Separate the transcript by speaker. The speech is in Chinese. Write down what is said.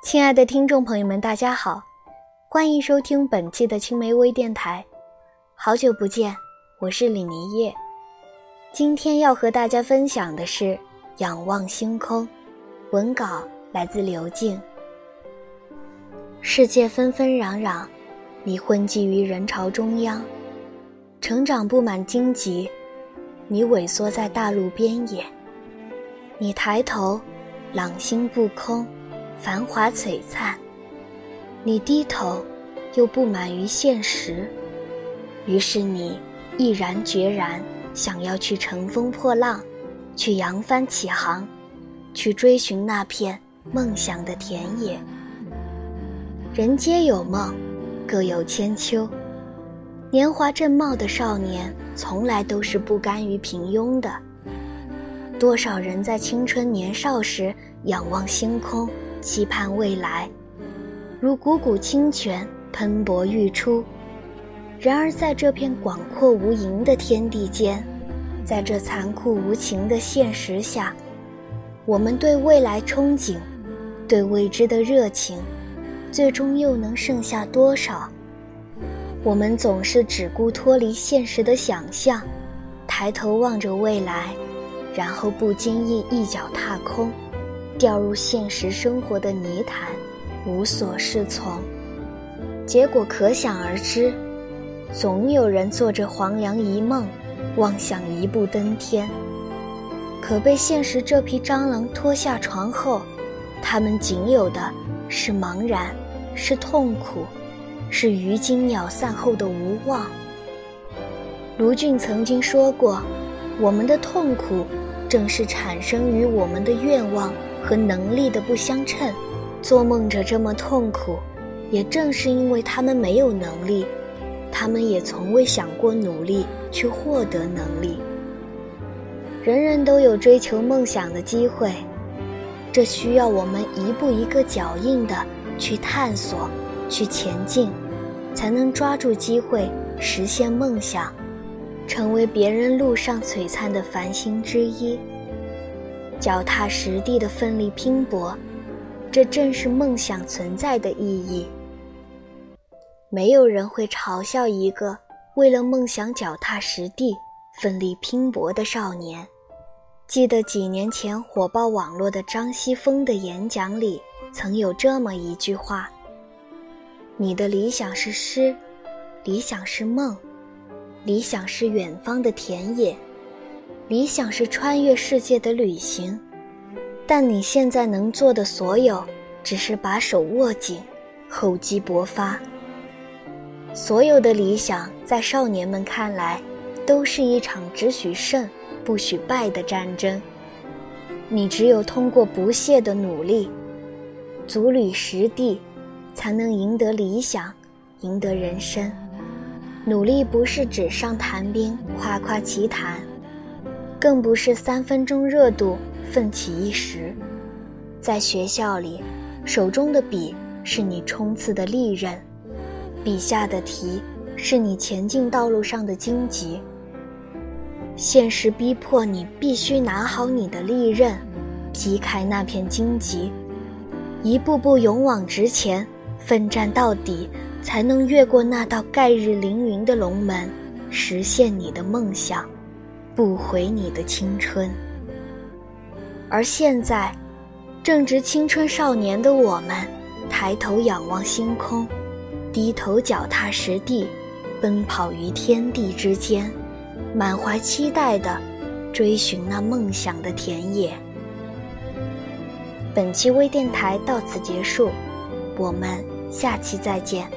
Speaker 1: 亲爱的听众朋友们，大家好，欢迎收听本期的青梅微电台。好久不见，我是李尼叶。今天要和大家分享的是《仰望星空》，文稿来自刘静。世界纷纷攘攘，你混迹于人潮中央；成长布满荆棘，你萎缩在大路边野。你抬头，朗星不空。繁华璀璨，你低头，又不满于现实，于是你毅然决然想要去乘风破浪，去扬帆起航，去追寻那片梦想的田野。人皆有梦，各有千秋。年华正茂的少年，从来都是不甘于平庸的。多少人在青春年少时仰望星空。期盼未来，如汩汩清泉喷薄欲出。然而，在这片广阔无垠的天地间，在这残酷无情的现实下，我们对未来憧憬，对未知的热情，最终又能剩下多少？我们总是只顾脱离现实的想象，抬头望着未来，然后不经意一脚踏空。掉入现实生活的泥潭，无所适从，结果可想而知。总有人做着黄粱一梦，妄想一步登天，可被现实这匹蟑螂拖下床后，他们仅有的是茫然，是痛苦，是鱼惊鸟散后的无望。卢俊曾经说过：“我们的痛苦，正是产生于我们的愿望。”和能力的不相称，做梦者这么痛苦，也正是因为他们没有能力，他们也从未想过努力去获得能力。人人都有追求梦想的机会，这需要我们一步一个脚印的去探索、去前进，才能抓住机会实现梦想，成为别人路上璀璨的繁星之一。脚踏实地的奋力拼搏，这正是梦想存在的意义。没有人会嘲笑一个为了梦想脚踏实地、奋力拼搏的少年。记得几年前火爆网络的张西峰的演讲里，曾有这么一句话：“你的理想是诗，理想是梦，理想是远方的田野。”理想是穿越世界的旅行，但你现在能做的所有，只是把手握紧，厚积薄发。所有的理想，在少年们看来，都是一场只许胜不许败的战争。你只有通过不懈的努力，足履实地，才能赢得理想，赢得人生。努力不是纸上谈兵，夸夸其谈。更不是三分钟热度，奋起一时。在学校里，手中的笔是你冲刺的利刃，笔下的题是你前进道路上的荆棘。现实逼迫你必须拿好你的利刃，劈开那片荆棘，一步步勇往直前，奋战到底，才能越过那道盖日凌云的龙门，实现你的梦想。不回你的青春，而现在，正值青春少年的我们，抬头仰望星空，低头脚踏实地，奔跑于天地之间，满怀期待的追寻那梦想的田野。本期微电台到此结束，我们下期再见。